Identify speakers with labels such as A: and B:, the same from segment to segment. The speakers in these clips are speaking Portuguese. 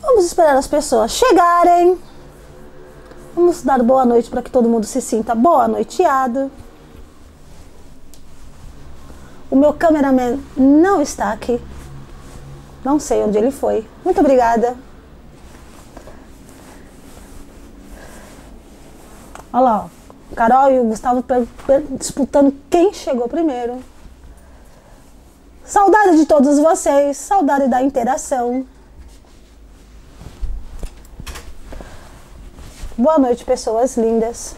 A: Vamos esperar as pessoas chegarem. Vamos dar boa noite para que todo mundo se sinta boa noiteado. O meu cameraman não está aqui. Não sei onde ele foi. Muito obrigada. Olha lá, ó. Carol e o Gustavo disputando quem chegou primeiro. Saudade de todos vocês, saudade da interação. Boa noite, pessoas lindas.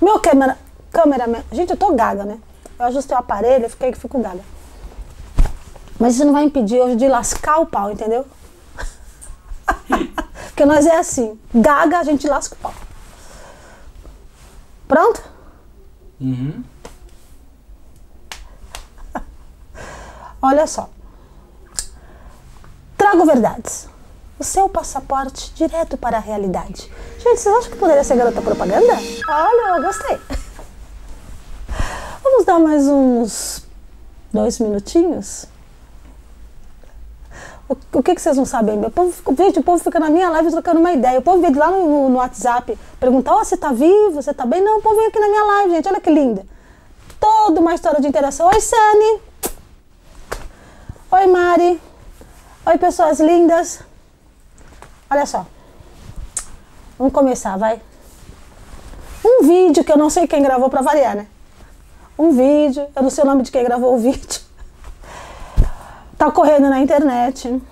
A: Meu câmera, câmera, gente, eu tô gaga, né? Eu ajustei o aparelho, eu fiquei que fico gaga. Mas isso não vai impedir hoje de lascar o pau, entendeu? Porque nós é assim, gaga, a gente lasca o pau. Pronto?
B: Uhum.
A: Olha só. Trago verdades. O seu passaporte direto para a realidade. Gente, vocês acham que poderia ser garota propaganda? Olha, eu gostei. Vamos dar mais uns dois minutinhos? O, que, que vocês não sabem? O povo, gente, o povo fica na minha live trocando uma ideia. O povo vem lá no, no WhatsApp perguntar: oh, você tá vivo? Você tá bem? Não, o povo vem aqui na minha live, gente. Olha que linda. Toda uma história de interação. Oi, Sani. Oi, Mari. Oi, pessoas lindas. Olha só. Vamos começar, vai. Um vídeo que eu não sei quem gravou para variar, né? Um vídeo, eu não sei o nome de quem gravou o vídeo tá correndo na internet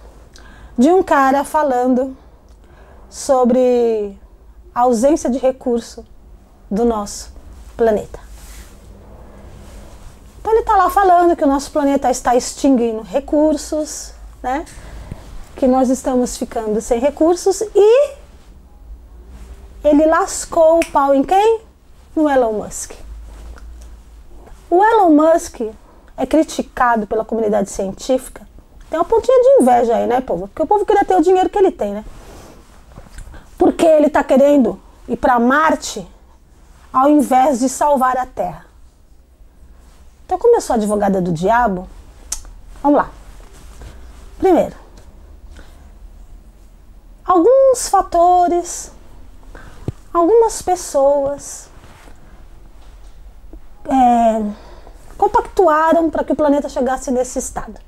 A: de um cara falando sobre a ausência de recurso do nosso planeta. Então ele está lá falando que o nosso planeta está extinguindo recursos, né? Que nós estamos ficando sem recursos e ele lascou o pau em quem? No Elon Musk. O Elon Musk é criticado pela comunidade científica, tem uma pontinha de inveja aí, né, povo? Porque o povo queria ter o dinheiro que ele tem, né? Porque ele está querendo ir para Marte ao invés de salvar a Terra. Então, como eu sou advogada do diabo, vamos lá. Primeiro, alguns fatores, algumas pessoas é, compactuaram para que o planeta chegasse nesse estado.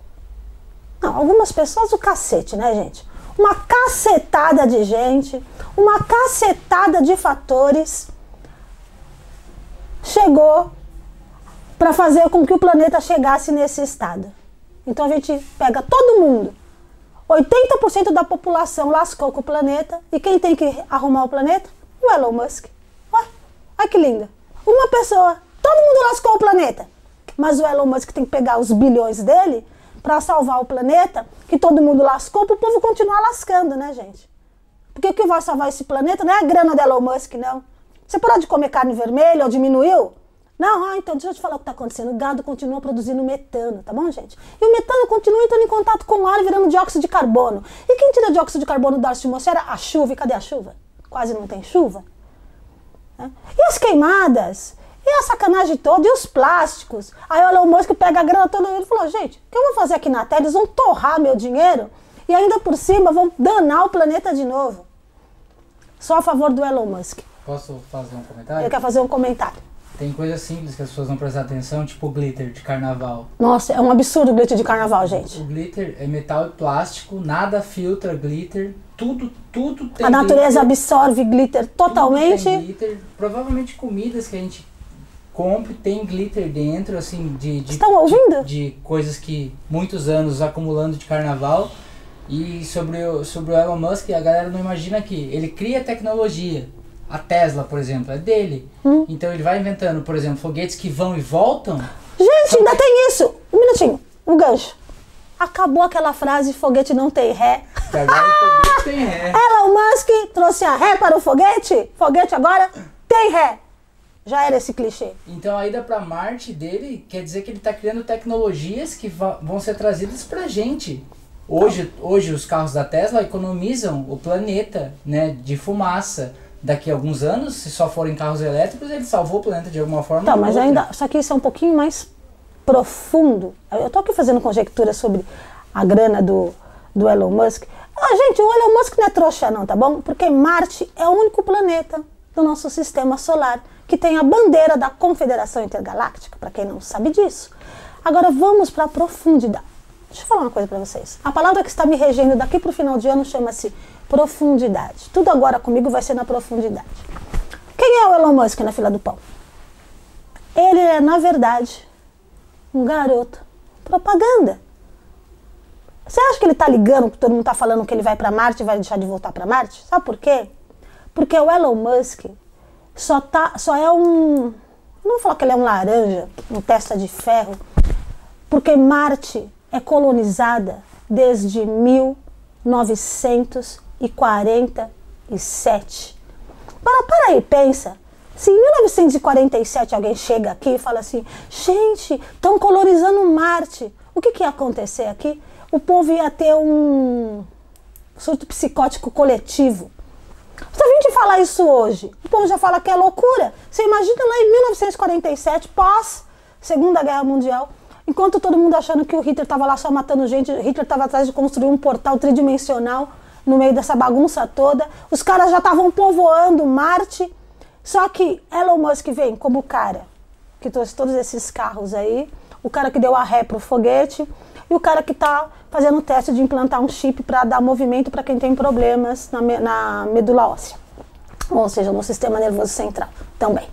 A: Não, algumas pessoas o cacete, né, gente? Uma cacetada de gente, uma cacetada de fatores chegou para fazer com que o planeta chegasse nesse estado. Então a gente pega todo mundo. 80% da população lascou com o planeta. E quem tem que arrumar o planeta? O Elon Musk. Ué, olha que linda. Uma pessoa. Todo mundo lascou o planeta. Mas o Elon Musk tem que pegar os bilhões dele para salvar o planeta, que todo mundo lascou, para o povo continuar lascando, né, gente? Porque o que vai salvar esse planeta não é a grana da Elon Musk, não. Você parou de comer carne vermelha ou diminuiu? Não, ah, então deixa eu te falar o que está acontecendo. O gado continua produzindo metano, tá bom, gente? E o metano continua entrando em contato com o ar e virando dióxido de carbono. E quem tira dióxido de carbono da atmosfera? A chuva. E cadê a chuva? Quase não tem chuva. É. E as queimadas? E a sacanagem toda, e os plásticos. Aí o Elon Musk pega a grana toda e falou, gente, o que eu vou fazer aqui na Terra? Eles vão torrar meu dinheiro e ainda por cima vão danar o planeta de novo. Só a favor do Elon Musk.
B: Posso fazer um comentário?
A: Eu quero fazer um comentário.
B: Tem coisas simples que as pessoas não prestam atenção, tipo glitter de carnaval.
A: Nossa, é um absurdo o glitter de carnaval, gente.
B: O glitter é metal e plástico, nada filtra glitter, tudo, tudo tem
A: A natureza glitter, absorve glitter totalmente. Tem
B: glitter. Provavelmente comidas que a gente compre, tem glitter dentro, assim, de, de,
A: Estão ouvindo?
B: De, de, coisas que muitos anos acumulando de carnaval. E sobre o, sobre o Elon Musk, a galera não imagina que ele cria tecnologia. A Tesla, por exemplo, é dele. Hum. Então ele vai inventando, por exemplo, foguetes que vão e voltam.
A: Gente, ainda tem isso! Um minutinho, um gancho. Acabou aquela frase, foguete não tem ré.
B: agora o foguete tem ré.
A: Elon Musk trouxe a ré para o foguete? Foguete agora tem ré. Já era esse clichê.
B: Então a ida para Marte dele quer dizer que ele está criando tecnologias que vão ser trazidas para gente. Hoje, hoje os carros da Tesla economizam o planeta, né, de fumaça. Daqui a alguns anos, se só forem carros elétricos, ele salvou o planeta de alguma forma.
A: Tá, mas outra. ainda, só que isso é um pouquinho mais profundo. Eu tô aqui fazendo conjectura sobre a grana do, do Elon Musk. Ah, gente, o Elon Musk não é trouxa não, tá bom? Porque Marte é o único planeta do nosso sistema solar que tem a bandeira da Confederação Intergaláctica, para quem não sabe disso. Agora vamos para a profundidade. Deixa eu falar uma coisa para vocês. A palavra que está me regendo daqui para o final de ano chama-se profundidade. Tudo agora comigo vai ser na profundidade. Quem é o Elon Musk na fila do pão? Ele é, na verdade, um garoto propaganda. Você acha que ele está ligando que todo mundo está falando que ele vai para Marte e vai deixar de voltar para Marte? Sabe por quê? Porque o Elon Musk só, tá, só é um. Não vou falar que ele é um laranja, um testa de ferro, porque Marte é colonizada desde 1947. Para, para aí, pensa. Se em 1947 alguém chega aqui e fala assim, gente, estão colonizando Marte, o que, que ia acontecer aqui? O povo ia ter um surto psicótico coletivo. Se a gente falar isso hoje, o povo já fala que é loucura. Você imagina lá em 1947, pós Segunda Guerra Mundial, enquanto todo mundo achando que o Hitler estava lá só matando gente, Hitler estava atrás de construir um portal tridimensional no meio dessa bagunça toda. Os caras já estavam povoando Marte. Só que Elon Musk vem como o cara que trouxe todos esses carros aí, o cara que deu a ré pro foguete e o cara que está fazendo o teste de implantar um chip para dar movimento para quem tem problemas na, na medula óssea, ou seja, no sistema nervoso central também.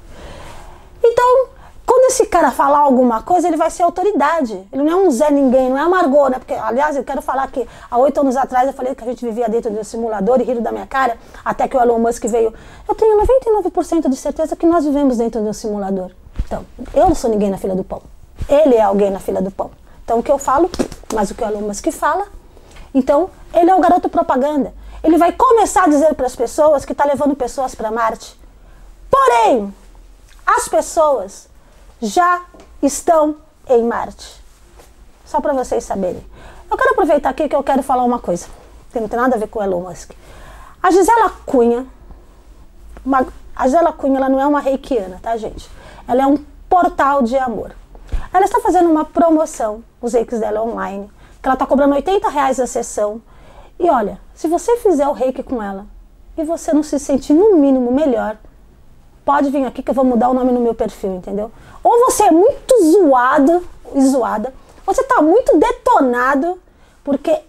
A: Então, quando esse cara falar alguma coisa, ele vai ser autoridade. Ele não é um Zé Ninguém, não é amargor, né? Porque, aliás, eu quero falar que há oito anos atrás eu falei que a gente vivia dentro de um simulador e riram da minha cara, até que o Elon Musk veio. Eu tenho 99% de certeza que nós vivemos dentro de um simulador. Então, eu não sou ninguém na fila do pão. Ele é alguém na fila do pão. Então, o que eu falo, mas o que o Elon Musk fala. Então, ele é o garoto propaganda. Ele vai começar a dizer para as pessoas que está levando pessoas para Marte. Porém, as pessoas já estão em Marte. Só para vocês saberem. Eu quero aproveitar aqui que eu quero falar uma coisa, que não tem nada a ver com o Elon Musk. A Gisela Cunha, uma, a Gisela Cunha ela não é uma reikiana, tá, gente? Ela é um portal de amor. Ela está fazendo uma promoção, os reikis dela online, que ela está cobrando 80 reais a sessão. E olha, se você fizer o reiki com ela e você não se sentir no mínimo melhor, pode vir aqui que eu vou mudar o nome no meu perfil, entendeu? Ou você é muito zoado e zoada, ou você está muito detonado, porque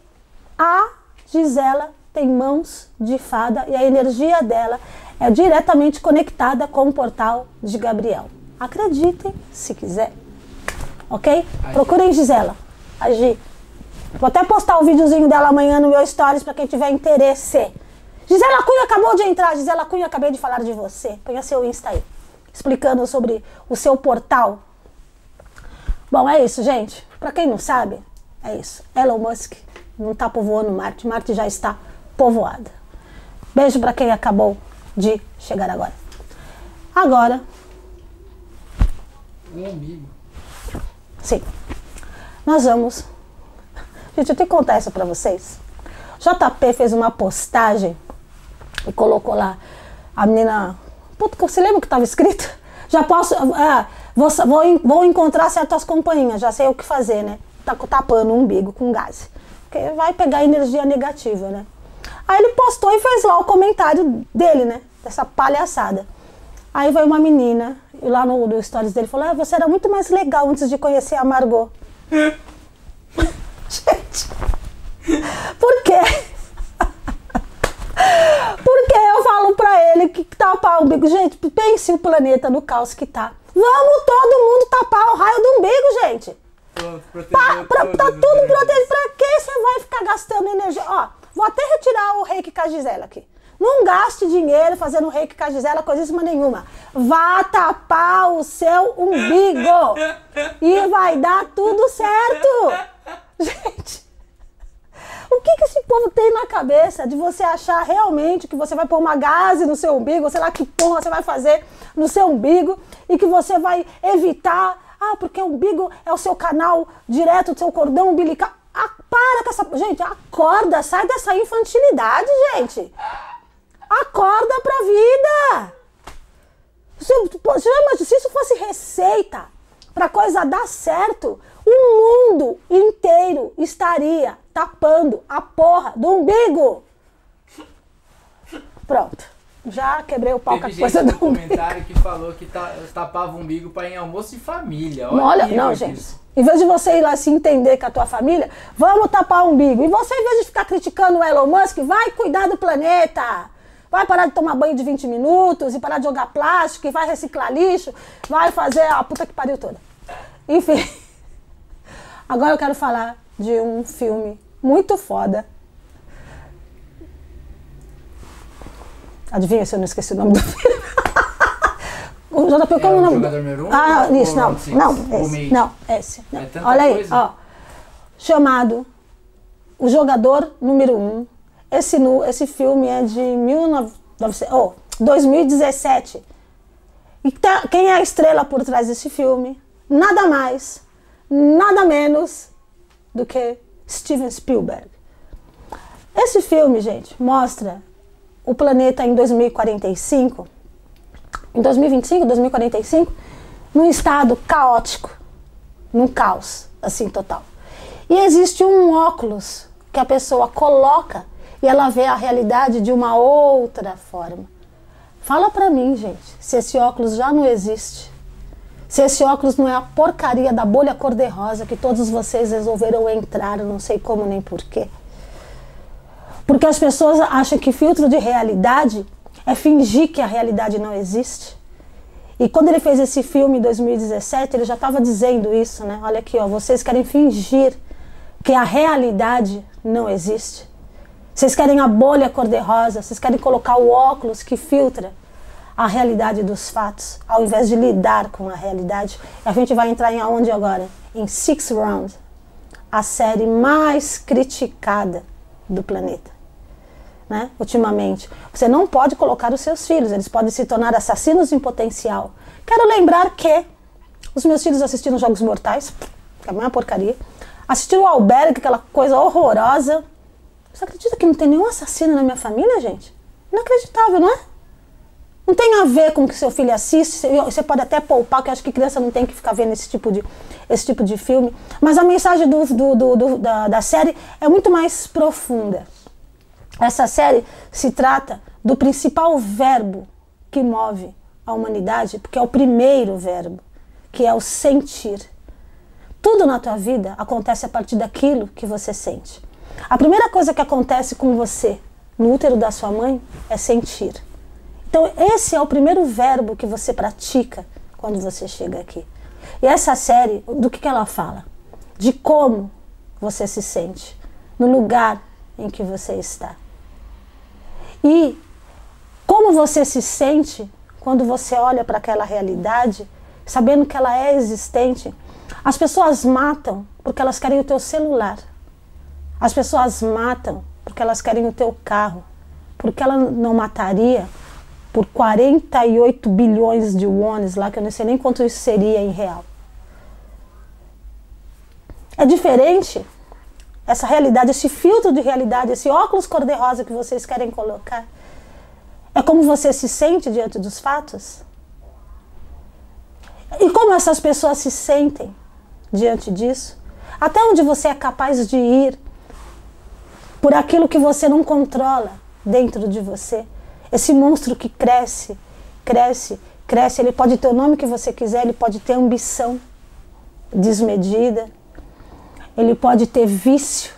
A: a Gisela tem mãos de fada e a energia dela é diretamente conectada com o portal de Gabriel. Acreditem se quiser. Ok? Procurem Gisela. Agir. Vou até postar o um videozinho dela amanhã no meu stories para quem tiver interesse. Gisela Cunha acabou de entrar. Gisela Cunha, acabei de falar de você. Ponha seu Insta aí. Explicando sobre o seu portal. Bom, é isso, gente. Para quem não sabe, é isso. Elon Musk não está povoando Marte. Marte já está povoada. Beijo para quem acabou de chegar agora. Agora.
B: Um amigo.
A: Sim. Nós vamos. Gente, eu tenho que contar isso para vocês. JP fez uma postagem e colocou lá a menina. Puta, você lembra o que estava escrito? Já posso. Ah, vou, vou, vou encontrar certas companhias, já sei o que fazer, né? Tá tapando o umbigo com gás. Porque vai pegar energia negativa, né? Aí ele postou e fez lá o comentário dele, né? Dessa palhaçada. Aí veio uma menina, e lá no, no stories dele falou: ah, você era muito mais legal antes de conhecer a Margot. Gente, por quê? Porque eu falo pra ele que tapar o umbigo. Gente, pense o planeta no caos que tá. Vamos todo mundo tapar o raio do umbigo, gente.
B: Pronto,
A: pra, pra, tá tudo protegido. Pra que você vai ficar gastando energia? Ó, vou até retirar o reiki com a Gisela aqui. Não gaste dinheiro fazendo reiki com a Gisela, coisíssima nenhuma. Vá tapar o seu umbigo. E vai dar tudo certo. Gente, o que, que esse povo tem na cabeça de você achar realmente que você vai pôr uma gase no seu umbigo, sei lá que porra você vai fazer no seu umbigo e que você vai evitar. Ah, porque o umbigo é o seu canal direto do seu cordão umbilical. Ah, para com essa. Gente, acorda, sai dessa infantilidade, gente. Acorda pra vida! Se, se isso fosse receita para coisa dar certo, o mundo inteiro estaria tapando a porra do umbigo. Pronto. Já quebrei o pau com a coisa do umbigo.
B: comentário que falou que ta- tapava o umbigo para ir em almoço de família. Olha,
A: Olha, não,
B: disso.
A: gente. Em vez de você ir lá se entender com a tua família, vamos tapar o umbigo. E você, em vez de ficar criticando o Elon Musk, vai cuidar do planeta. Vai parar de tomar banho de 20 minutos e parar de jogar plástico e vai reciclar lixo. Vai fazer a puta que pariu toda. Enfim. Agora eu quero falar de um filme muito foda. Adivinha se eu não esqueci o nome do filme? o JP,
B: É
A: como
B: o
A: o nome?
B: jogador número um
A: ah, isso, não. Não, esse. Não, esse. não.
B: É
A: Olha aí,
B: coisa.
A: ó. Chamado O Jogador Número 1. Um. Esse, esse filme é de 19, oh, 2017. E tá- quem é a estrela por trás desse filme? Nada mais, nada menos do que Steven Spielberg. Esse filme, gente, mostra o planeta em 2045, em 2025, 2045, num estado caótico, num caos, assim, total. E existe um óculos que a pessoa coloca e ela vê a realidade de uma outra forma. Fala pra mim, gente, se esse óculos já não existe. Se esse óculos não é a porcaria da bolha cor-de-rosa que todos vocês resolveram entrar, não sei como nem porquê. Porque as pessoas acham que filtro de realidade é fingir que a realidade não existe. E quando ele fez esse filme em 2017, ele já estava dizendo isso, né? Olha aqui, ó, vocês querem fingir que a realidade não existe. Vocês querem a bolha cor-de-rosa, vocês querem colocar o óculos que filtra a realidade dos fatos, ao invés de lidar com a realidade. A gente vai entrar em aonde agora? Em Six Round, a série mais criticada do planeta. Né? Ultimamente, você não pode colocar os seus filhos, eles podem se tornar assassinos em potencial. Quero lembrar que os meus filhos assistiram Jogos Mortais, que é uma porcaria, assistiram o Albergue, aquela coisa horrorosa. Você acredita que não tem nenhum assassino na minha família, gente? Inacreditável, não é? Não tem a ver com o que seu filho assiste, você pode até poupar, que acho que criança não tem que ficar vendo esse tipo de, esse tipo de filme. Mas a mensagem do, do, do, do da, da série é muito mais profunda. Essa série se trata do principal verbo que move a humanidade, porque é o primeiro verbo, que é o sentir. Tudo na tua vida acontece a partir daquilo que você sente. A primeira coisa que acontece com você no útero da sua mãe é sentir. Então, esse é o primeiro verbo que você pratica quando você chega aqui. E essa série, do que, ela fala? De como você se sente no lugar em que você está. E como você se sente quando você olha para aquela realidade, sabendo que ela é existente. As pessoas matam porque elas querem o teu celular. As pessoas matam porque elas querem o teu carro. Porque ela não mataria por 48 bilhões de wones lá, que eu não sei nem quanto isso seria em real. É diferente essa realidade, esse filtro de realidade, esse óculos cor-de-rosa que vocês querem colocar. É como você se sente diante dos fatos? E como essas pessoas se sentem diante disso? Até onde você é capaz de ir por aquilo que você não controla dentro de você? Esse monstro que cresce, cresce, cresce. Ele pode ter o nome que você quiser, ele pode ter ambição desmedida, ele pode ter vício,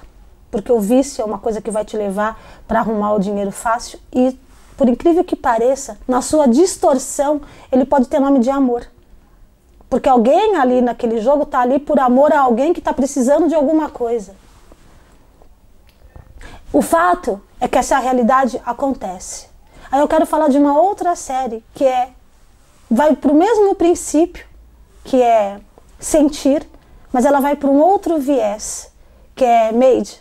A: porque o vício é uma coisa que vai te levar para arrumar o dinheiro fácil e, por incrível que pareça, na sua distorção, ele pode ter nome de amor. Porque alguém ali naquele jogo está ali por amor a alguém que está precisando de alguma coisa. O fato é que essa realidade acontece. Aí eu quero falar de uma outra série que é vai para o mesmo princípio, que é sentir, mas ela vai para um outro viés, que é made,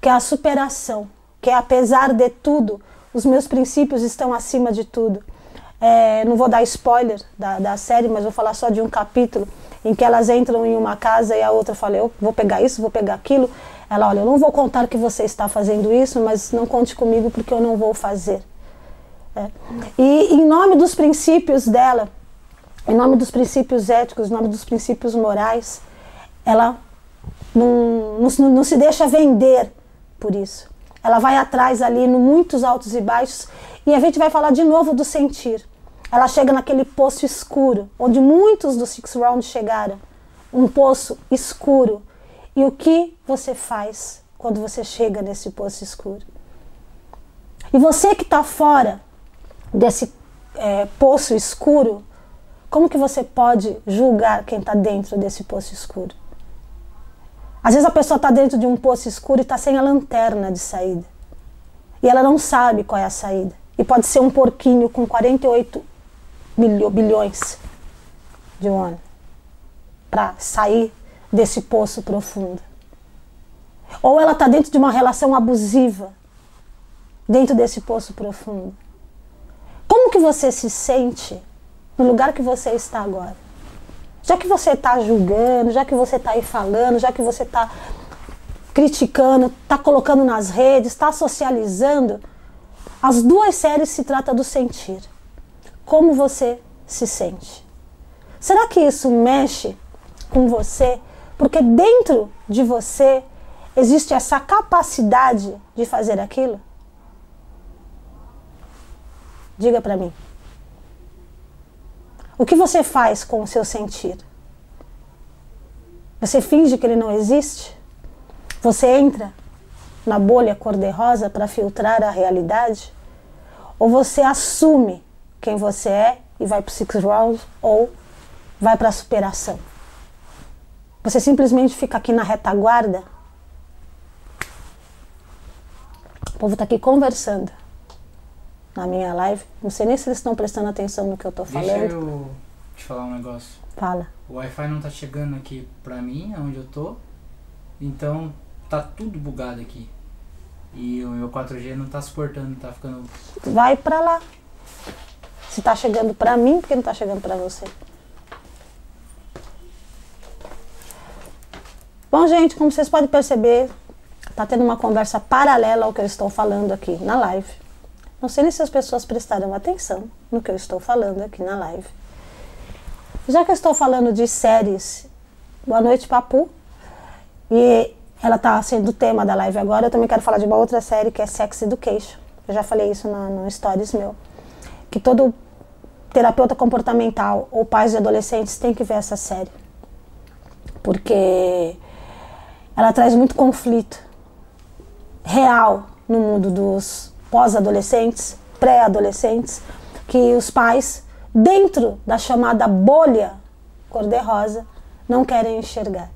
A: que é a superação, que é apesar de tudo, os meus princípios estão acima de tudo. É, não vou dar spoiler da, da série, mas vou falar só de um capítulo em que elas entram em uma casa e a outra fala: Eu vou pegar isso, vou pegar aquilo. Ela, olha, eu não vou contar que você está fazendo isso, mas não conte comigo porque eu não vou fazer. É. E em nome dos princípios dela, em nome dos princípios éticos, em nome dos princípios morais, ela não, não, não se deixa vender por isso. Ela vai atrás ali, no muitos altos e baixos, e a gente vai falar de novo do sentir. Ela chega naquele poço escuro, onde muitos dos Six Rounds chegaram. Um poço escuro. E o que você faz quando você chega nesse poço escuro? E você que está fora desse é, poço escuro, como que você pode julgar quem está dentro desse poço escuro? Às vezes a pessoa está dentro de um poço escuro e está sem a lanterna de saída. E ela não sabe qual é a saída. E pode ser um porquinho com 48 bilhões de um ano para sair desse poço profundo. Ou ela está dentro de uma relação abusiva, dentro desse poço profundo. Como que você se sente no lugar que você está agora? Já que você está julgando, já que você está aí falando, já que você está criticando, está colocando nas redes, está socializando, as duas séries se trata do sentir. Como você se sente? Será que isso mexe com você? Porque dentro de você existe essa capacidade de fazer aquilo? Diga para mim. O que você faz com o seu sentir? Você finge que ele não existe? Você entra na bolha cor-de-rosa para filtrar a realidade? Ou você assume quem você é e vai para six round ou vai para a superação? Você simplesmente fica aqui na retaguarda? O povo está aqui conversando na minha live. Não sei nem se eles estão prestando atenção no que eu estou falando. Deixa
B: eu te falar um negócio.
A: Fala.
B: O Wi-Fi não tá chegando aqui pra mim, onde eu tô. Então tá tudo bugado aqui. E o meu 4G não tá suportando, tá ficando.
A: Vai pra lá. Se tá chegando pra mim, por que não tá chegando pra você? Bom, gente, como vocês podem perceber, tá tendo uma conversa paralela ao que eu estou falando aqui na live. Não sei nem se as pessoas prestaram atenção no que eu estou falando aqui na live. Já que eu estou falando de séries, boa noite, Papu. E ela está sendo o tema da live agora. Eu também quero falar de uma outra série que é Sex Education. Eu já falei isso no, no Stories meu. Que todo terapeuta comportamental ou pais de adolescentes tem que ver essa série. Porque ela traz muito conflito real no mundo dos pós-adolescentes, pré-adolescentes, que os pais, dentro da chamada bolha cor-de-rosa, não querem enxergar.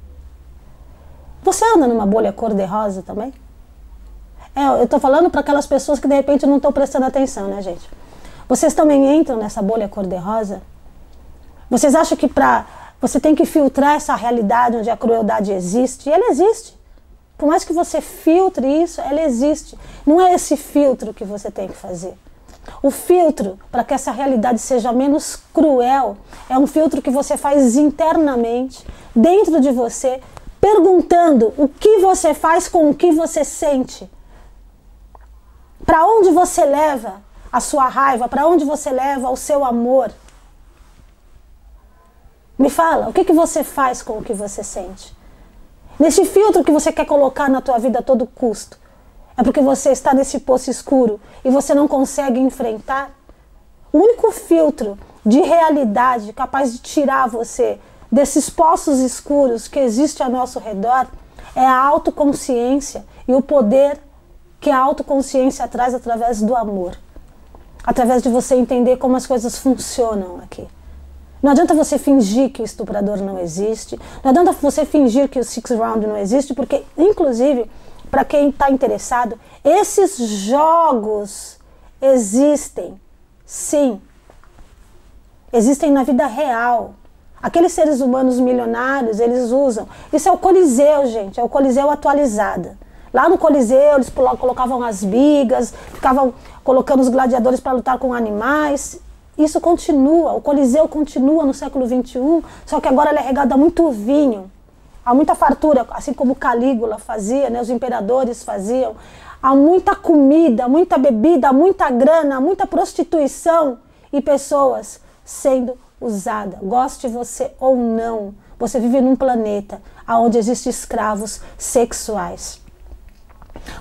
A: Você anda numa bolha cor-de-rosa também? É, eu estou falando para aquelas pessoas que de repente não estão prestando atenção, né, gente? Vocês também entram nessa bolha cor-de-rosa? Vocês acham que para você tem que filtrar essa realidade onde a crueldade existe? E ela existe. Por mais que você filtre isso, ela existe. Não é esse filtro que você tem que fazer. O filtro para que essa realidade seja menos cruel é um filtro que você faz internamente, dentro de você, perguntando o que você faz com o que você sente. Para onde você leva a sua raiva? Para onde você leva o seu amor? Me fala, o que, que você faz com o que você sente? Nesse filtro que você quer colocar na tua vida a todo custo. É porque você está nesse poço escuro e você não consegue enfrentar. O único filtro de realidade capaz de tirar você desses poços escuros que existe ao nosso redor é a autoconsciência e o poder que a autoconsciência traz através do amor. Através de você entender como as coisas funcionam aqui. Não adianta você fingir que o estuprador não existe. Não adianta você fingir que o six round não existe, porque, inclusive, para quem está interessado, esses jogos existem, sim. Existem na vida real. Aqueles seres humanos milionários, eles usam. Isso é o Coliseu, gente, é o Coliseu atualizado. Lá no Coliseu, eles colocavam as bigas, ficavam colocando os gladiadores para lutar com animais. Isso continua, o Coliseu continua no século XXI, só que agora ele é regado a muito vinho, há muita fartura, assim como Calígula fazia, né, os imperadores faziam. Há muita comida, muita bebida, muita grana, muita prostituição e pessoas sendo usada, goste você ou não. Você vive num planeta onde existem escravos sexuais.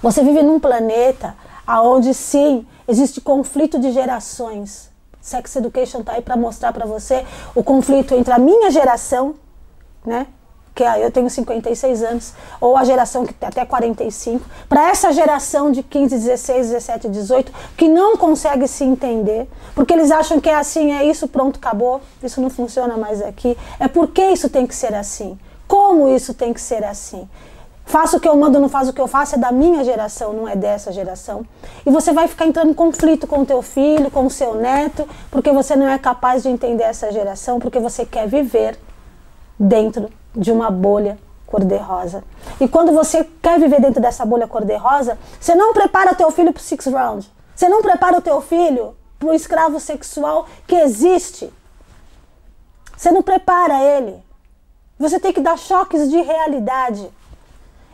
A: Você vive num planeta onde sim existe conflito de gerações. Sex Education está aí para mostrar para você o conflito entre a minha geração, né? Que eu tenho 56 anos, ou a geração que tem até 45, para essa geração de 15, 16, 17, 18, que não consegue se entender, porque eles acham que é assim, é isso, pronto, acabou, isso não funciona mais aqui. É porque isso tem que ser assim. Como isso tem que ser assim? Faço o que eu mando, não faço o que eu faço, é da minha geração, não é dessa geração. E você vai ficar entrando em conflito com o teu filho, com o seu neto, porque você não é capaz de entender essa geração, porque você quer viver dentro de uma bolha cor-de-rosa. E quando você quer viver dentro dessa bolha cor-de-rosa, você não prepara teu filho para o six round. Você não prepara o teu filho para o escravo sexual que existe. Você não prepara ele. Você tem que dar choques de realidade.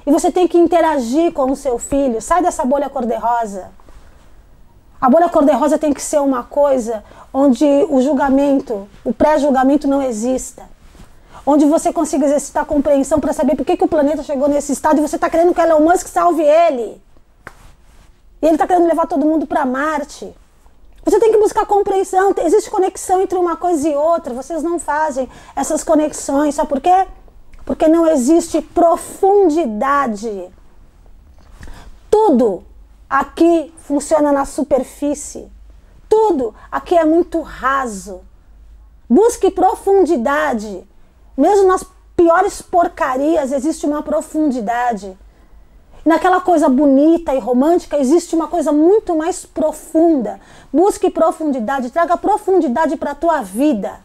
A: E você tem que interagir com o seu filho. Sai dessa bolha cor-de-rosa. A bolha cor-de-rosa tem que ser uma coisa onde o julgamento, o pré-julgamento não exista. Onde você consiga exercitar compreensão para saber por que, que o planeta chegou nesse estado e você está querendo que Elon Musk salve ele. E ele está querendo levar todo mundo para Marte. Você tem que buscar compreensão. Existe conexão entre uma coisa e outra. Vocês não fazem essas conexões. Sabe por quê? Porque não existe profundidade. Tudo aqui funciona na superfície. Tudo aqui é muito raso. Busque profundidade. Mesmo nas piores porcarias existe uma profundidade. Naquela coisa bonita e romântica existe uma coisa muito mais profunda. Busque profundidade, traga profundidade para a tua vida.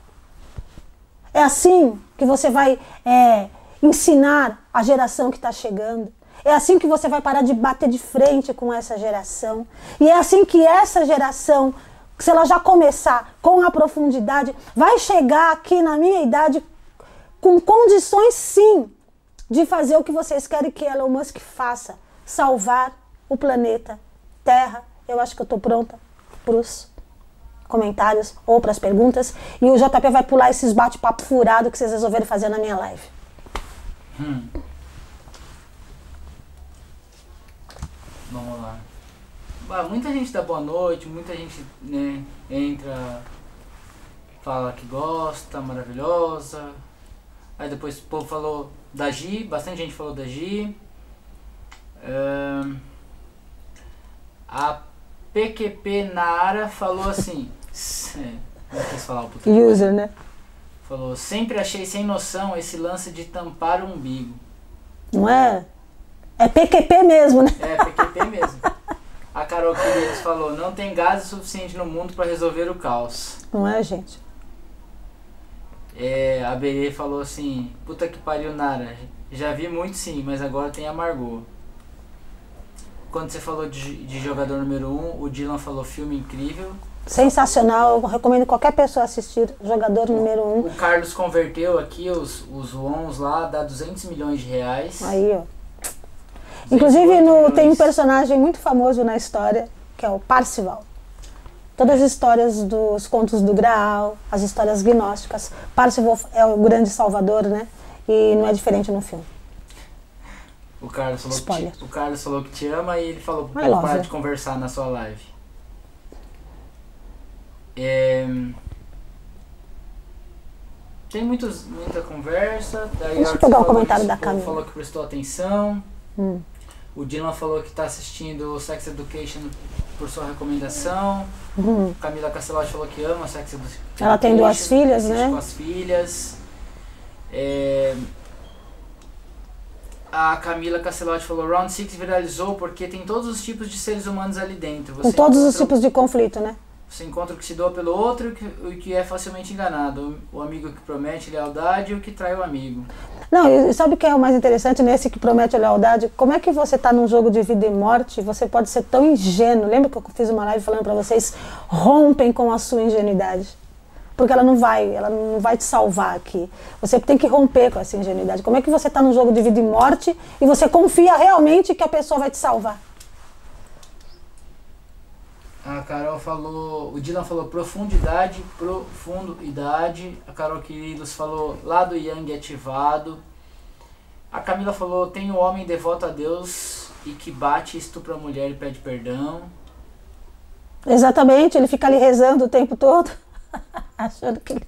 A: É assim que você vai é, ensinar a geração que está chegando. É assim que você vai parar de bater de frente com essa geração. E é assim que essa geração, se ela já começar com a profundidade, vai chegar aqui na minha idade com condições sim de fazer o que vocês querem que Elon Musk faça, salvar o planeta Terra. Eu acho que eu estou pronta para os comentários ou para as perguntas. E o JP vai pular esses bate-papo furado que vocês resolveram fazer na minha live. Hum.
B: Vamos lá. muita gente dá boa noite, muita gente né, entra, fala que gosta, maravilhosa. Aí depois o povo falou da Gi, bastante gente falou da Gi. A PQP Nara falou assim. Não quis falar o puta
A: User, né?
B: Falou, sempre achei sem noção esse lance de tampar o umbigo.
A: Não é? É PQP mesmo, né?
B: É, PQP mesmo. A Carol Queiroz falou, não tem gás suficiente no mundo para resolver o caos.
A: Não é, gente?
B: É, a Berê falou assim, puta que pariu, Nara. Já vi muito sim, mas agora tem amargor. Quando você falou de, de jogador número 1, um, o Dylan falou filme incrível.
A: Sensacional, eu recomendo qualquer pessoa assistir Jogador número 1. Um.
B: O Carlos converteu aqui os, os ONs lá, dá 200 milhões de reais.
A: Aí, ó. Inclusive no, tem um personagem muito famoso na história, que é o Parcival. Todas as histórias dos contos do Graal, as histórias gnósticas. Parcival é o grande salvador, né? E não é diferente no filme.
B: O Carlos falou, que te, o Carlos falou que te ama e ele falou para de conversar na sua live. É... Tem muitos, muita conversa. Daí
A: Deixa eu pegar o comentário da Camila.
B: falou que prestou atenção. Hum. O Dylan falou que está assistindo Sex Education por sua recomendação. Uhum. Camila Castelotti falou que ama Sex Education.
A: Ela tem duas filhas, né?
B: As filhas. É... A Camila Castelotti falou: Round 6 viralizou porque tem todos os tipos de seres humanos ali dentro.
A: Você Com todos os tipos de conflito, né?
B: Você encontra o que se doa pelo outro e o que é facilmente enganado. O amigo que promete lealdade e o que trai o amigo.
A: Não, e sabe o que é o mais interessante nesse que promete lealdade? Como é que você está num jogo de vida e morte, você pode ser tão ingênuo. Lembra que eu fiz uma live falando para vocês? Rompem com a sua ingenuidade. Porque ela não vai, ela não vai te salvar aqui. Você tem que romper com essa ingenuidade. Como é que você está num jogo de vida e morte e você confia realmente que a pessoa vai te salvar?
B: A Carol falou, o Dylan falou profundidade, profundo, idade. A Carol Queridos falou lado Yang ativado. A Camila falou, tem um homem devoto a Deus e que bate, estupra a mulher e pede perdão.
A: Exatamente, ele fica ali rezando o tempo todo, achando que.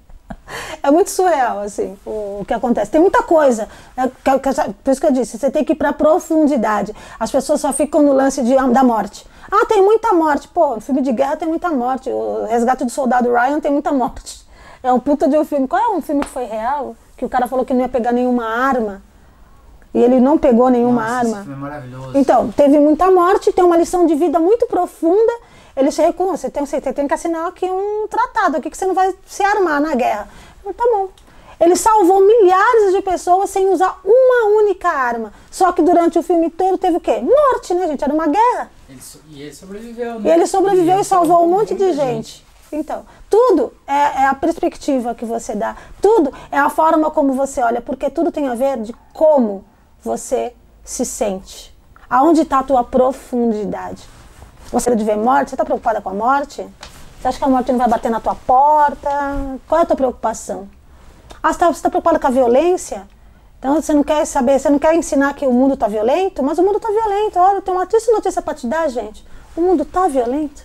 A: É muito surreal, assim, o, que acontece. Tem muita coisa. É, que, por isso que eu disse, você tem que ir para profundidade. As pessoas só ficam no lance de, da morte. Ah, tem muita morte. Pô, no filme de guerra tem muita morte. O Resgate do Soldado Ryan tem muita morte. É um puta de um filme. Qual é um filme que foi real? Que o cara falou que não ia pegar nenhuma arma. E ele não pegou nenhuma
B: Nossa,
A: arma.
B: Esse filme é maravilhoso.
A: Então, teve muita morte, tem uma lição de vida muito profunda. Ele chega com você tem, você tem que assinar aqui um tratado aqui que você não vai se armar na guerra. Eu, tá bom. Ele salvou milhares de pessoas sem usar uma única arma. Só que durante o filme inteiro teve o quê? Morte, né, gente? Era uma guerra.
B: Ele so- e ele sobreviveu, né?
A: E ele sobreviveu
B: ele
A: e salvou um monte de
B: muita
A: gente. Então, tudo é, é a perspectiva que você dá. Tudo é a forma como você olha, porque tudo tem a ver de como você se sente. Aonde está a tua profundidade? Você de ver morte? Você está preocupada com a morte? Você acha que a morte não vai bater na tua porta? Qual é a tua preocupação? Ah, você está preocupada com a violência? Então você não quer saber, você não quer ensinar que o mundo está violento? Mas o mundo está violento. Olha, tem uma triste notícia para te dar, gente. O mundo está violento.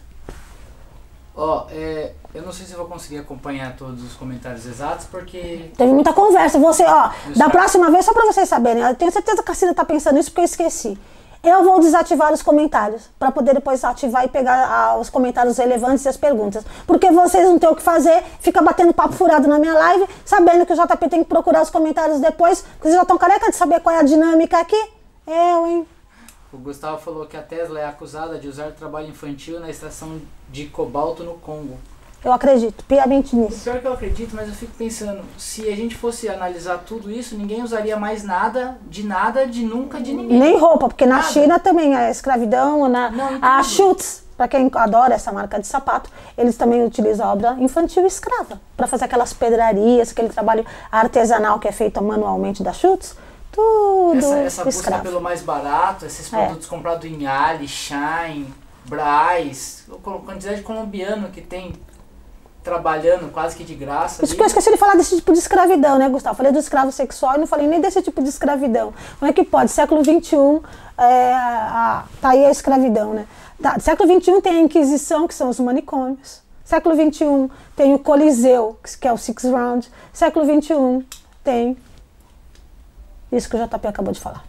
B: Ó, é, eu não sei se eu vou conseguir acompanhar todos os comentários exatos, porque
A: Teve muita conversa. Você, ó, da próxima vez, só pra vocês saberem, eu tenho certeza que a Cida tá pensando isso porque eu esqueci. Eu vou desativar os comentários para poder depois ativar e pegar ah, os comentários relevantes e as perguntas. Porque vocês não têm o que fazer, fica batendo papo furado na minha live, sabendo que o JP tem que procurar os comentários depois, porque vocês já estão careca de saber qual é a dinâmica aqui. Eu, hein?
B: o Gustavo falou que a Tesla é acusada de usar trabalho infantil na extração de cobalto no Congo.
A: Eu acredito piamente nisso.
B: Pior que eu acredito, mas eu fico pensando, se a gente fosse analisar tudo isso, ninguém usaria mais nada, de nada, de nunca, de ninguém.
A: Nem roupa, porque na
B: Nada.
A: China também a escravidão, na,
B: Não,
A: a. Schutz, para quem adora essa marca de sapato, eles também utilizam a obra infantil escrava para fazer aquelas pedrarias, aquele trabalho artesanal que é feito manualmente da Schutz, tudo
B: Essa, essa busca
A: escravo.
B: pelo mais barato, esses
A: É.
B: produtos comprados em Ali, Shine, Braz, a quantidade de colombiano que tem trabalhando quase que de graça. Ali.
A: que eu esqueci de falar desse tipo de escravidão, né, Gustavo? Falei do escravo sexual e não falei nem desse tipo de escravidão. Como é que pode? Século XXI, é, a, tá aí a escravidão, né? Tá, século XXI tem a Inquisição, que são os manicômios. Século XXI tem o Coliseu, que é o Six Round. Século XXI tem isso que o JP acabou de falar.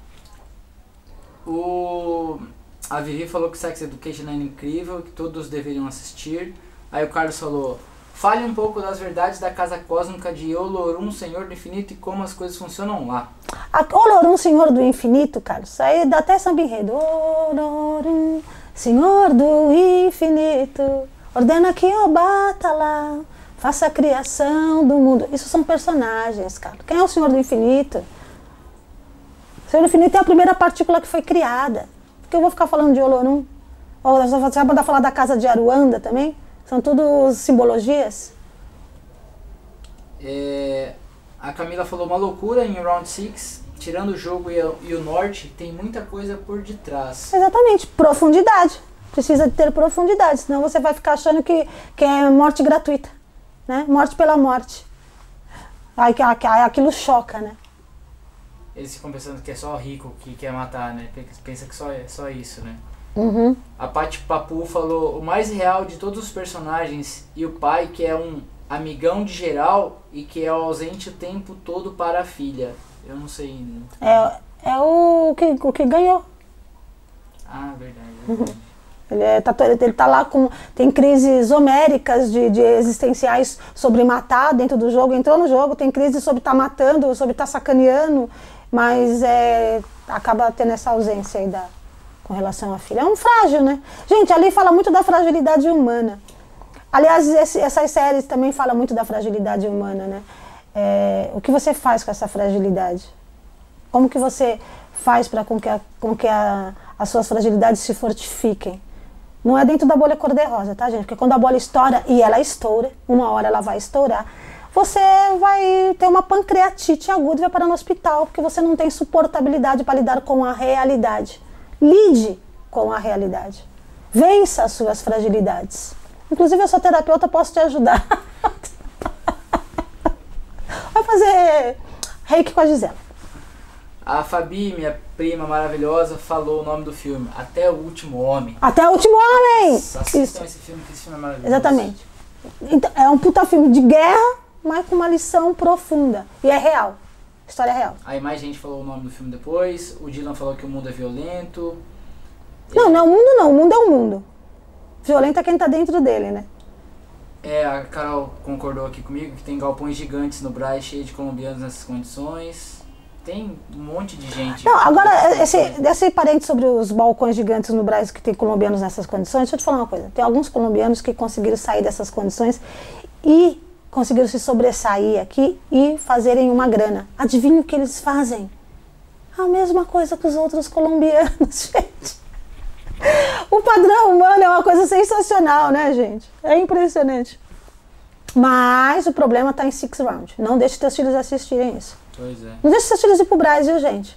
B: O... A Vivi falou que Sex Education é incrível, que todos deveriam assistir. Aí o Carlos falou: fale um pouco das verdades da casa cósmica de Olorum, Senhor do Infinito, e como as coisas funcionam lá.
A: A Olorum, Senhor do Infinito, Carlos, isso aí dá até samba enredo. Olorum, Senhor do Infinito, ordena que eu bata lá, faça a criação do mundo. Isso são personagens, cara. Quem é o Senhor do Infinito? O Senhor do Infinito é a primeira partícula que foi criada. Por que eu vou ficar falando de Olorum? Você vai mandar falar da casa de Aruanda também? São tudo simbologias?
B: É, A Camila falou uma loucura em Round 6. Tirando o jogo e, o- e o norte, tem muita coisa por detrás.
A: Exatamente, profundidade. Precisa ter profundidade, senão você vai ficar achando que, que é morte gratuita, né? Morte pela morte. Aí aquilo choca, né?
B: Eles ficam pensando que é só rico que quer matar, né? Pensa que só é só isso, né?
A: Uhum.
B: A Paty Papu falou o mais real de todos os personagens e o pai que é um amigão de geral e que é ausente o tempo todo para a filha. Eu não sei.
A: É, é o, que, o que ganhou.
B: Ah, verdade.
A: Ele, é, tá, ele tá lá com. Tem crises homéricas de, de existenciais sobre matar dentro do jogo. Entrou no jogo, tem crise sobre estar matando, sobre estar sacaneando, mas é, acaba tendo essa ausência aí da, com relação à filha. É um frágil, né? Gente, ali fala muito da fragilidade humana. Aliás, esse- essas séries também falam muito da fragilidade humana, né? É, o que você faz com essa fragilidade? Como que você faz para com que, a- com que a- as suas fragilidades se fortifiquem? Não é dentro da bolha cor-de-rosa, tá, gente? Porque quando a bola estoura, e ela estoura, uma hora ela vai estourar, você vai ter uma pancreatite aguda e vai parar no hospital, porque você não tem suportabilidade para lidar com a realidade. Lide com a realidade. Vença as suas fragilidades. Inclusive, eu sou terapeuta, posso te ajudar. Vai fazer reiki com a Gisela.
B: A Fabi, minha prima maravilhosa, falou o nome do filme, Até o Último Homem.
A: Até o último homem!
B: Assistam
A: Isso,
B: esse filme, que esse filme é maravilhoso.
A: exatamente. Então, é um puta filme de guerra, mas com uma lição profunda. E é real. História real.
B: Aí mais gente falou o nome do filme depois. O Dylan falou que o mundo é violento.
A: Não, não o mundo não. O mundo é o mundo. Violento é quem tá dentro dele, né?
B: É, a Carol concordou aqui comigo que tem galpões gigantes no Braz, cheio de colombianos nessas condições. Tem um monte de gente.
A: Não, agora, esse, esse parente sobre os balcões gigantes no Brasil que tem colombianos nessas condições, deixa eu te falar uma coisa. Tem alguns colombianos que conseguiram sair dessas condições e conseguiram se sobressair aqui e fazerem uma grana. Adivinha o que eles fazem? A mesma coisa que os outros colombianos, gente. O padrão humano é uma coisa sensacional, né, gente? É impressionante. Mas o problema está em Six Round. Não deixe teus filhos assistirem isso.
B: Pois é.
A: Não deixe seus filhos ir pro Brasil, gente.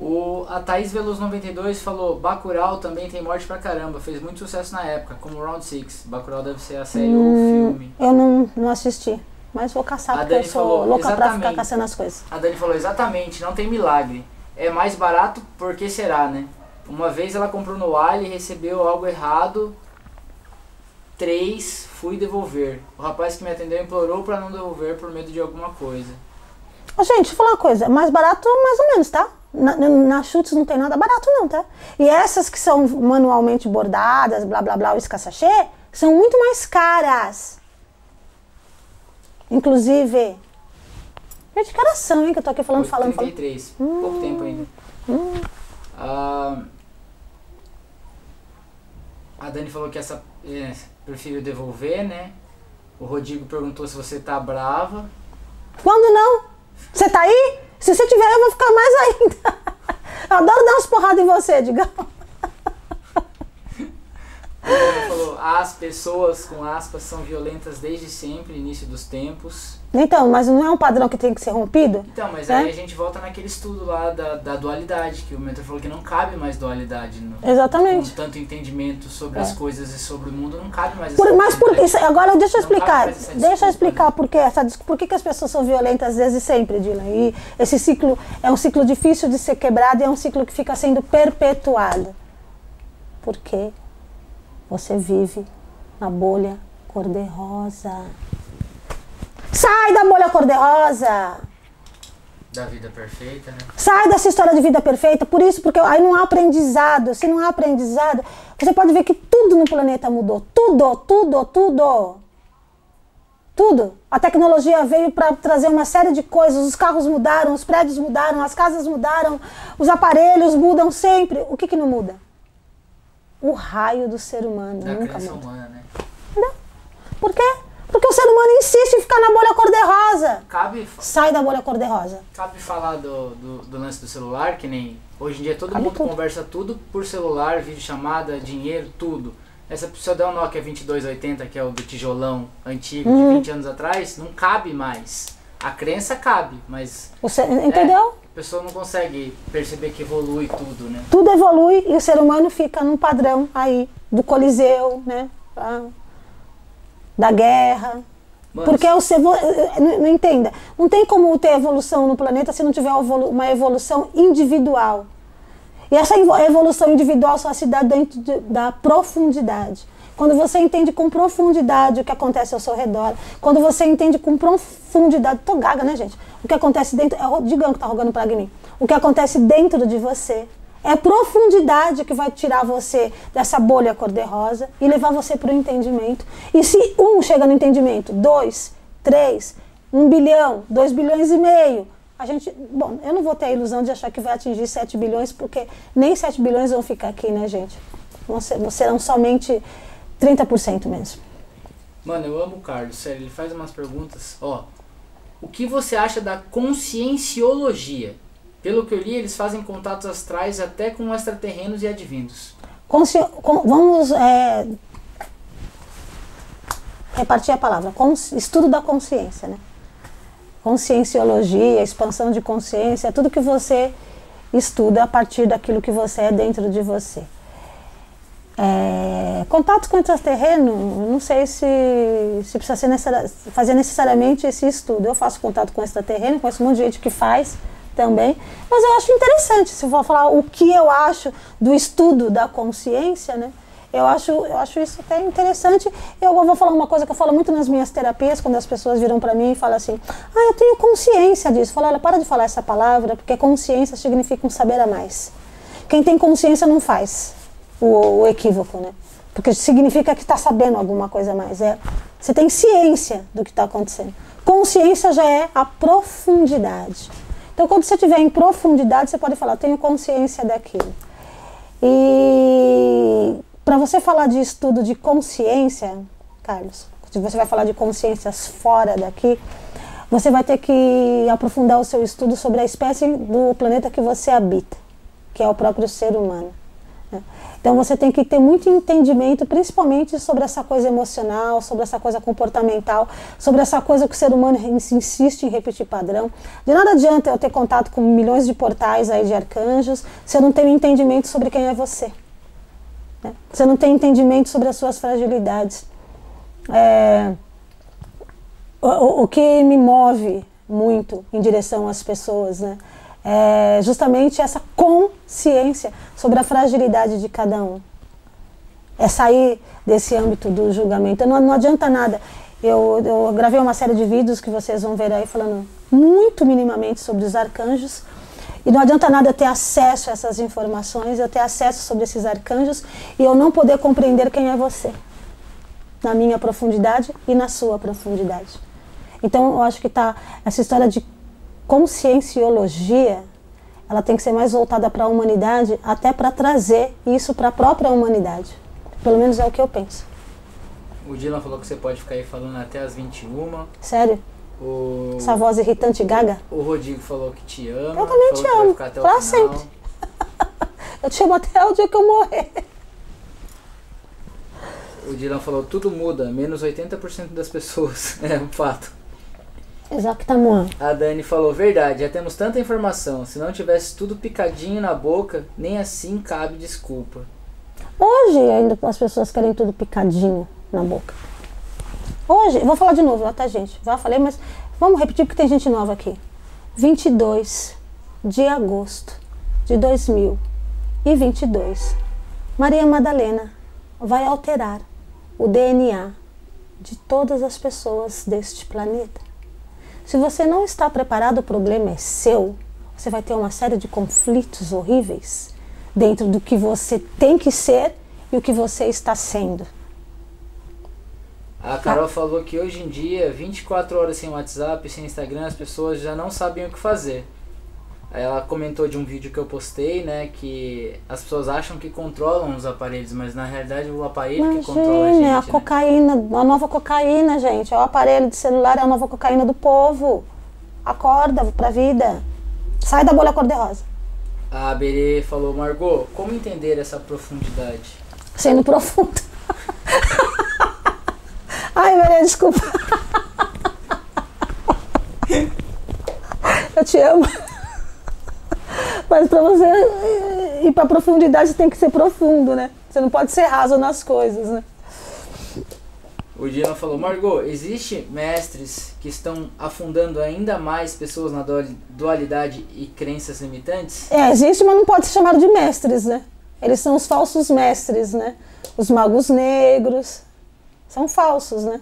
B: O, a Thaís Veloso 92 falou: Bacurau também tem morte pra caramba. Fez muito sucesso na época, como Round 6. Bacurau deve ser a série ou o filme.
A: Eu não, não assisti. Mas vou caçar
B: A
A: porque eu
B: Dani
A: sou
B: falou,
A: louca pra ficar
B: exatamente.
A: caçando as coisas.
B: A Dani falou: Exatamente, não tem milagre. É mais barato porque será, né? Uma vez ela comprou no Ali e recebeu algo errado. Três, fui devolver. O rapaz que me atendeu implorou pra não devolver por medo de alguma coisa.
A: Gente, deixa eu falar uma coisa. É mais barato, mais ou menos, tá? Na, na, chutes não tem nada barato, não, tá? E essas que são manualmente bordadas, blá blá blá, o escassachê, são muito mais caras. Inclusive. Gente, que horas são, hein? Que eu tô aqui falando, falando, falando.
B: 33, pouco tempo ainda. Ah, a Dani falou que essa é, prefiro devolver, né? O Rodrigo perguntou se você tá brava.
A: Quando não? Você tá aí? Se você tiver, eu vou ficar mais ainda. Eu adoro dar umas porradas em você, Digão.
B: Falou, as pessoas com aspas são violentas desde sempre, início dos tempos.
A: Então, mas não é um padrão que tem que ser rompido?
B: Então, mas
A: É?
B: aí a gente volta naquele estudo lá da, da dualidade, que o mentor falou que não cabe mais dualidade. No,
A: Exatamente.
B: Com tanto entendimento sobre as coisas e sobre o mundo, não cabe mais
A: Por-
B: essa
A: mas por isso, agora deixa eu
B: Não
A: explicar. Deixa eu
B: desculpa,
A: explicar
B: né?
A: por que essa por que, que as pessoas são violentas desde sempre, Dylan. E esse ciclo é um ciclo difícil de ser quebrado e é um ciclo que fica sendo perpetuado. Porque você vive na bolha cor-de-rosa. Sai da bolha cor-de-rosa!
B: Da vida perfeita, né?
A: Sai dessa história de vida perfeita, por isso, porque aí não há aprendizado. Se não há aprendizado, você pode ver que tudo no planeta mudou. Tudo, tudo, tudo. Tudo. A tecnologia veio para trazer uma série de coisas. Os carros mudaram, os prédios mudaram, as casas mudaram, os aparelhos mudam sempre. O que, que não muda? O raio do ser humano
B: Da
A: nunca muda.
B: humana, né?
A: Por quê? Porque o ser humano insiste em ficar na bolha cor-de-rosa.
B: Cabe,
A: Sai da bolha cor-de-rosa.
B: cabe falar do, do, do lance do celular, que nem hoje em dia todo
A: Cabe
B: mundo
A: tudo.
B: conversa tudo por celular, videochamada, dinheiro, tudo. Essa, eu der um Nokia 2280, que é o do tijolão antigo,
A: Uhum.
B: de 20 anos atrás, não cabe mais. A crença cabe, mas
A: ser- entendeu?
B: a pessoa não consegue perceber que evolui tudo, né?
A: tudo evolui e o ser humano fica num padrão aí do coliseu, né? Ah, Da guerra.
B: Mano,
A: Porque o ser, vo- não, não entenda, não tem como ter evolução no planeta se não tiver uma evolução individual. E essa evo- evolução individual só se dá dentro de- da profundidade. Quando você entende com profundidade o que acontece ao seu redor, quando você entende com profundidade, tô gaga, né, gente? O que acontece dentro, é o Digão que tá rogando em mim. O que acontece dentro de você é profundidade que vai tirar você dessa bolha cor-de-rosa e levar você para o entendimento. E se um chega no entendimento, dois, três, um bilhão, dois bilhões e meio, a gente, bom, eu não vou ter a ilusão de achar que vai atingir 7 bilhões, porque nem 7 bilhões vão ficar aqui, né, gente? Ser, serão somente 30% mesmo.
B: Mano, eu amo o Carlos, sério, ele faz umas perguntas. Ó, o que você acha da conscienciologia? Pelo que eu li, eles fazem contatos astrais até com extraterrenos e adivinhos.
A: Consci- com- vamos é, repartir a palavra. Cons- estudo da consciência, né? Conscienciologia, expansão de consciência, tudo que você estuda a partir daquilo que você é dentro de você. É, contato com o extraterreno, não sei se, se precisa necessari fazer necessariamente esse estudo. Eu faço contato com o extraterreno, conheço um monte de gente que faz também, mas eu acho interessante, se for falar o que eu acho do estudo da consciência, né? Eu acho, eu acho isso até interessante. Eu vou falar uma coisa que eu falo muito nas minhas terapias, quando as pessoas viram para mim e falam assim: Ah, eu tenho consciência disso. Eu falo, olha, para de falar essa palavra, porque consciência significa um saber a mais. Quem tem consciência não faz o, o equívoco, né? Porque significa que está sabendo alguma coisa mais. É, você tem ciência do que está acontecendo. Consciência já é a profundidade. Então, quando você estiver em profundidade, você pode falar: tenho consciência daquilo. E para você falar de estudo de consciência, Carlos, se você vai falar de consciências fora daqui, você vai ter que aprofundar o seu estudo sobre a espécie do planeta que você habita, que é o próprio ser humano. Né? Então você tem que ter muito entendimento, principalmente sobre essa coisa emocional, sobre essa coisa comportamental, sobre essa coisa que o ser humano insiste em repetir padrão. De nada adianta eu ter contato com milhões de portais aí de arcanjos se eu não tenho entendimento sobre quem é você. Né? Você não tem entendimento sobre as suas fragilidades. É, o, o, que me move muito em direção às pessoas, né? É justamente essa consciência sobre a fragilidade de cada um. É sair desse âmbito do julgamento. Não, não adianta nada. Eu, eu gravei uma série de vídeos que vocês vão ver aí falando muito minimamente sobre os arcanjos, e não adianta nada eu ter acesso a essas informações, eu ter acesso sobre esses arcanjos e eu não poder compreender quem é você, na minha profundidade e na sua profundidade. Então eu acho que tá essa história de conscienciologia, ela tem que ser mais voltada para a humanidade, até para trazer isso para a própria humanidade. Pelo menos é o que eu penso.
B: O Dylan falou que você pode ficar aí falando até as 21.
A: Sério?
B: O...
A: Essa voz irritante gaga?
B: O Rodrigo falou que te ama.
A: Eu também te amo. Pra sempre. eu te amo até o dia que eu morrer.
B: O Dylan falou, tudo muda, menos 80% das pessoas. É um fato.
A: Exatamente.
B: A Dani falou, verdade, já temos tanta informação. Se não tivesse tudo picadinho na boca, nem assim cabe desculpa.
A: Hoje ainda as pessoas querem tudo picadinho na boca. Hoje, vou falar de novo, tá, gente? Já falei, mas vamos repetir porque tem gente nova aqui. 22 de agosto de 2022, Maria Madalena vai alterar o DNA de todas as pessoas deste planeta. Se você não está preparado, o problema é seu. Você vai ter uma série de conflitos horríveis dentro do que você tem que ser e o que você está sendo.
B: A Carol falou que hoje em dia, 24 horas sem WhatsApp, sem Instagram, as pessoas já não sabem o que fazer. Ela comentou de um vídeo que eu postei, né, que as pessoas acham que controlam os aparelhos, mas na realidade o aparelho Imagine, que controla a gente. a
A: né? cocaína, a nova cocaína, gente. É o aparelho de celular, é a nova cocaína do povo. Acorda pra vida. Sai da bolha cor-de-rosa.
B: A Berê falou, Margot, como entender essa profundidade?
A: Sendo profundo. Ai, Maria, desculpa. Eu te amo. Mas para você ir para profundidade tem que ser profundo, né? Você não pode ser raso nas coisas, né?
B: O Dino falou, Margot, existe mestres que estão afundando ainda mais pessoas na dualidade e crenças limitantes?
A: É, existe, mas não pode ser chamado de mestres, né? Eles são os falsos mestres, né? Os magos negros, são falsos, né?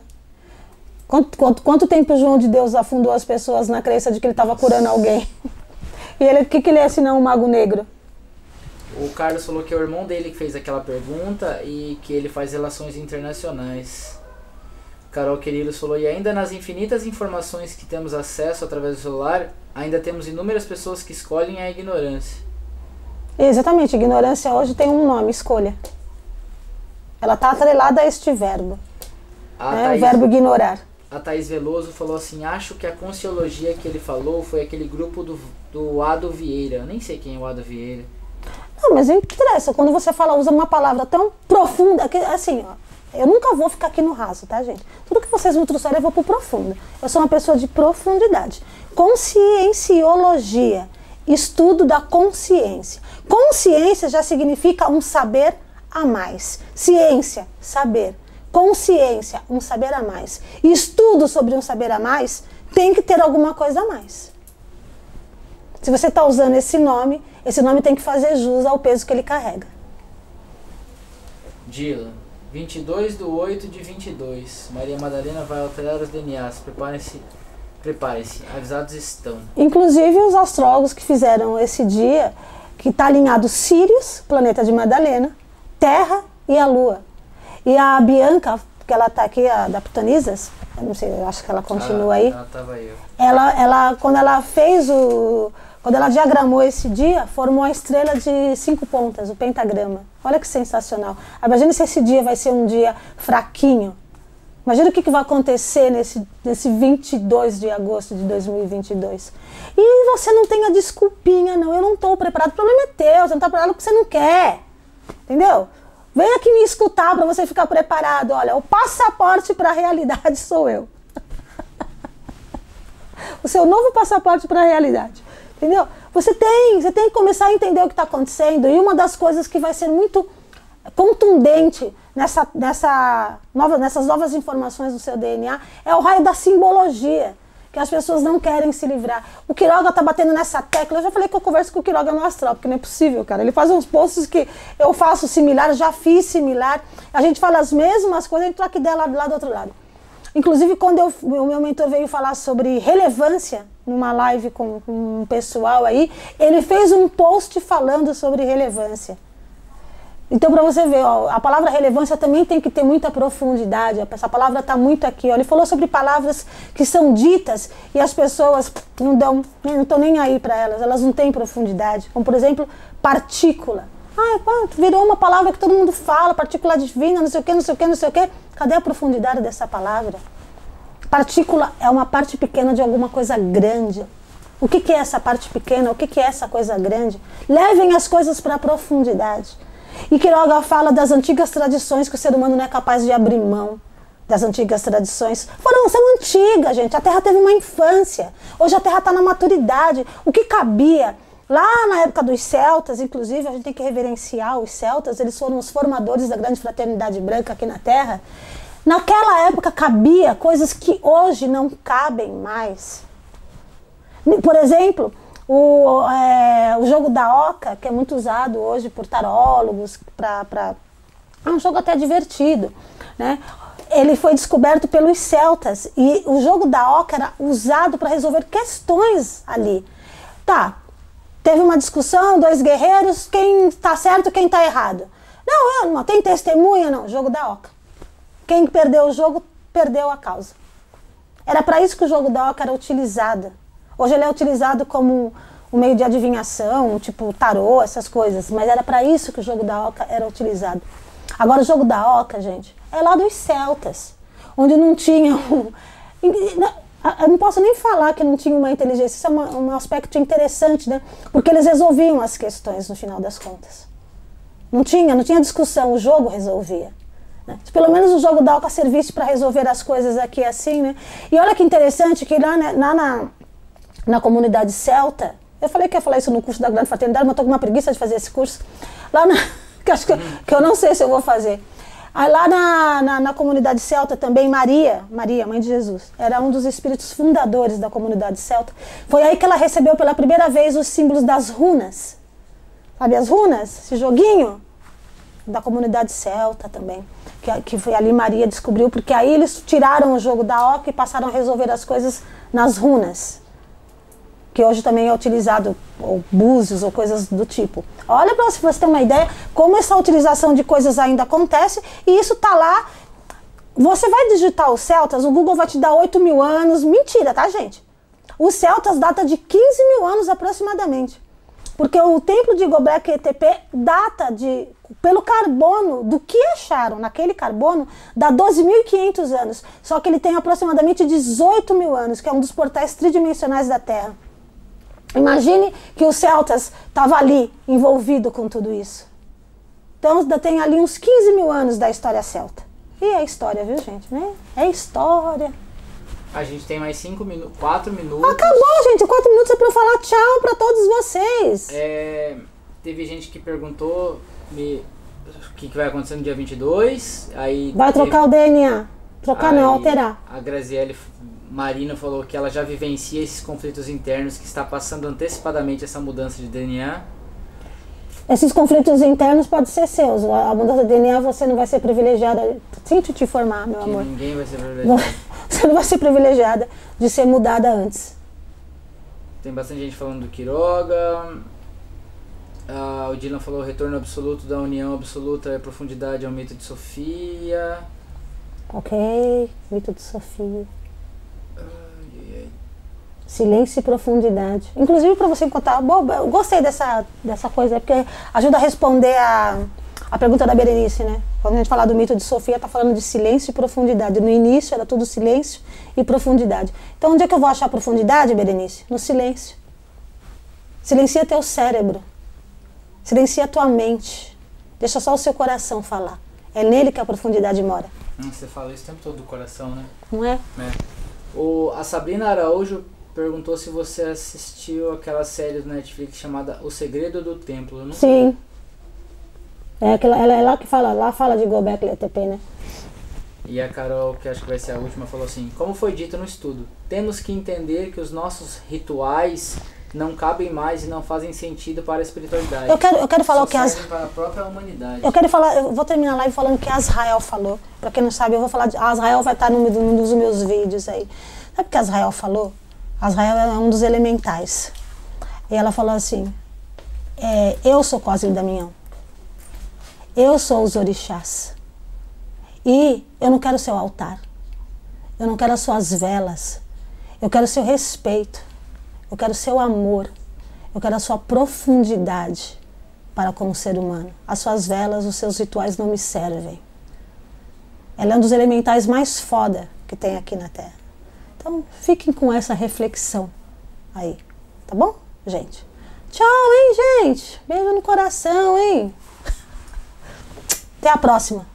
A: Quanto, quanto, quanto tempo o João de Deus afundou as pessoas na crença de que ele estava curando alguém? E ele, o que, que ele é senão um mago negro?
B: O Carlos falou que é o irmão dele que fez aquela pergunta e que ele faz relações internacionais. Carol Querilos falou, e ainda nas infinitas informações que temos acesso através do celular, ainda temos inúmeras pessoas que escolhem a ignorância.
A: Exatamente, ignorância hoje tem um nome, escolha. Ela está atrelada a este verbo. é Thaís, o verbo ignorar.
B: A Thaís Veloso falou assim: acho que a conciologia que ele falou foi aquele grupo do, do Ado Vieira. Eu nem sei quem é o Ado Vieira.
A: Não, mas interessa. Quando você fala, usa uma palavra tão profunda, que assim, ó, eu nunca vou ficar aqui no raso, tá, gente? Tudo que vocês me trouxeram, eu vou pro profundo. Eu sou uma pessoa de profundidade. Conscienciologia, estudo da consciência. Consciência já significa um saber a mais. Ciência, saber. Consciência, um saber a mais. E estudo sobre um saber a mais tem que ter alguma coisa a mais. Se você está usando esse nome, esse nome tem que fazer jus ao peso que ele carrega.
B: Dila, 22 do 8 de 22. Maria Madalena vai alterar os DNAs. Preparem-se. Prepare-se, avisados estão.
A: Inclusive os astrólogos que fizeram esse dia, que está alinhado Sirius, planeta de Madalena, Terra e a Lua. E a Bianca, que ela está aqui, a da Putanisas, não sei, eu acho que ela continua
B: Ah,
A: aí.
B: Ela tava aí.
A: ela, ela, quando ela fez o. Quando ela diagramou esse dia, formou a estrela de cinco pontas, o pentagrama. Olha que sensacional. Imagina se esse dia vai ser um dia fraquinho. Imagina o que, que vai acontecer nesse, nesse 22 de agosto de 2022. E você não tem a desculpinha, não. Eu não estou preparado. O problema é teu. Você não está preparado porque você não quer. Entendeu? Vem aqui me escutar para você ficar preparado. Olha, o passaporte para a realidade sou eu o seu novo passaporte para a realidade. Entendeu? Você tem, você tem que começar a entender o que está acontecendo. E uma das coisas que vai ser muito contundente nessa, nessa nova, nessas novas informações do seu DNA é o raio da simbologia, que as pessoas não querem se livrar. O Quiroga está batendo nessa tecla. Eu já falei que eu converso com o Quiroga no astral, porque não é possível, cara. Ele faz uns posts que eu faço similar, já fiz similar. A gente fala as mesmas coisas, a gente troca ideia lá, lá do outro lado. Inclusive, quando eu, o meu mentor veio falar sobre relevância numa live com, com um pessoal aí, ele fez um post falando sobre relevância. Então, para você ver, ó, a palavra relevância também tem que ter muita profundidade. Essa palavra está muito aqui. Ó. Ele falou sobre palavras que são ditas e as pessoas não dão, não estão nem aí para elas. Elas não têm profundidade. Como, por exemplo, partícula. Ah, virou uma palavra que todo mundo fala, partícula divina, não sei o que, não sei o que, não sei o que. Cadê a profundidade dessa palavra? Partícula é uma parte pequena de alguma coisa grande. O que, que é essa parte pequena? O que, que é essa coisa grande? Levem as coisas para a profundidade. E Quiroga fala das antigas tradições que o ser humano não é capaz de abrir mão. Das antigas tradições. Foram, são antigas, gente. A Terra teve uma infância. Hoje a Terra está na maturidade. O que cabia Lá na época dos celtas, inclusive, a gente tem que reverenciar os celtas, eles foram os formadores da grande fraternidade branca aqui na Terra. Naquela época cabia coisas que hoje não cabem mais. Por exemplo, o, é, o jogo da oca, que é muito usado hoje por tarólogos, para é um jogo até divertido, né? Ele foi descoberto pelos celtas e o jogo da oca era usado para resolver questões ali. Tá, teve uma discussão, dois guerreiros, quem está certo, quem está errado. Não, não tem testemunha, não. Jogo da oca. Quem perdeu o jogo, perdeu a causa. Era para isso que o jogo da oca era utilizado. Hoje ele é utilizado como um meio de adivinhação, tipo tarô, essas coisas. Mas era para isso que o jogo da oca era utilizado. Agora, o jogo da oca, gente, é lá dos celtas, onde não tinha um... Eu não posso nem falar que não tinha uma inteligência, isso é uma, um aspecto interessante, né? Porque eles resolviam as questões no final das contas. Não tinha, não tinha discussão, o jogo resolvia. Né? Pelo menos o jogo da Oca servisse para resolver as coisas aqui assim, né? E olha que interessante que lá, né, lá na, na comunidade celta, eu falei que ia falar isso no curso da Grande Fraternidade, mas estou com uma preguiça de fazer esse curso. Lá na, que acho que, que eu não sei se eu vou fazer. Aí lá na, na, na, comunidade celta também, Maria, Maria, mãe de Jesus, era um dos espíritos fundadores da comunidade celta. Foi aí que ela recebeu pela primeira vez os símbolos das runas. Sabe as runas? Esse joguinho da comunidade celta também. Que, que foi ali Maria descobriu, porque aí eles tiraram o jogo da oca e passaram a resolver as coisas nas runas que hoje também é utilizado, ou búzios ou coisas do tipo. Olha para você ter uma ideia como essa utilização de coisas ainda acontece e isso está lá. Você vai digitar os celtas, o Google vai te dar 8 mil anos. Mentira, tá, gente? Os celtas data de 15 mil anos aproximadamente. Porque o templo de Göbekli Tepe data de, pelo carbono, do que acharam naquele carbono, dá 12.500 anos. Só que ele tem aproximadamente 18 mil anos, que é um dos portais tridimensionais da Terra. Imagine que os celtas estavam ali envolvido com tudo isso. Então tem ali uns 15 mil anos da história celta. E é história, viu, gente? Né? É história.
B: A gente tem mais 5 minutos, 4 minutos.
A: Acabou, gente. 4 minutos é pra eu falar tchau pra todos vocês.
B: É, teve gente que perguntou, me, o que, que vai acontecer no dia 22. Aí
A: Vai trocar o DNA. Trocar não,
B: Aí,
A: alterar.
B: A Graziele Marina falou que ela já vivencia esses conflitos internos, que está passando antecipadamente essa mudança de DNA.
A: Esses conflitos internos podem ser seus. A mudança de DNA você não vai ser privilegiada. Sinto te informar, meu
B: Que
A: amor.
B: ninguém vai ser privilegiado.
A: Você não vai ser privilegiada de ser mudada antes.
B: Tem bastante gente falando do Quiroga. Ah, o Dylan falou retorno absoluto da união absoluta e profundidade ao mito de Sofia.
A: Ok? Mito de Sofia. Silêncio e profundidade. Inclusive para você encontrar. Bom, eu gostei dessa, dessa coisa, porque ajuda a responder a, a pergunta da Berenice, né? Quando a gente fala do mito de Sofia, tá falando de silêncio e profundidade. No início era tudo silêncio e profundidade. Então onde é que eu vou achar profundidade, Berenice? No silêncio. Silencia teu cérebro. Silencia tua mente. Deixa só o seu coração falar. É nele que a profundidade mora.
B: Hum, Você fala isso o tempo todo do coração, né?
A: Não é?
B: né? O, a Sabrina Araújo perguntou se você assistiu aquela série do Netflix chamada O Segredo do Templo. Não
A: Sim. É aquela, ela é lá que fala, lá fala de Gobekli Tepe, né?
B: E a Carol, que acho que vai ser a última, falou assim: Como foi dito no estudo, temos que entender que os nossos rituais não cabem mais e não fazem sentido para a espiritualidade.
A: Eu quero, eu quero falar
B: Só
A: o que as,
B: para a própria humanidade.
A: eu quero falar, eu vou terminar a live falando o que a Azrael falou. Pra quem não sabe, eu vou falar de. A Azrael vai estar num, num dos meus vídeos aí. Sabe o que Azrael falou? Azrael é um dos elementais. E ela falou assim: é, Eu sou Cosme Damião. Eu sou os orixás. E eu não quero seu altar. Eu não quero as suas velas. Eu quero seu respeito. Eu quero seu amor. Eu quero a sua profundidade para como ser humano. As suas velas, os seus rituais não me servem. Ela é um dos elementais mais foda que tem aqui na Terra. Então, fiquem com essa reflexão aí, tá bom, gente? Tchau, hein, gente? Beijo no coração, hein? Até a próxima.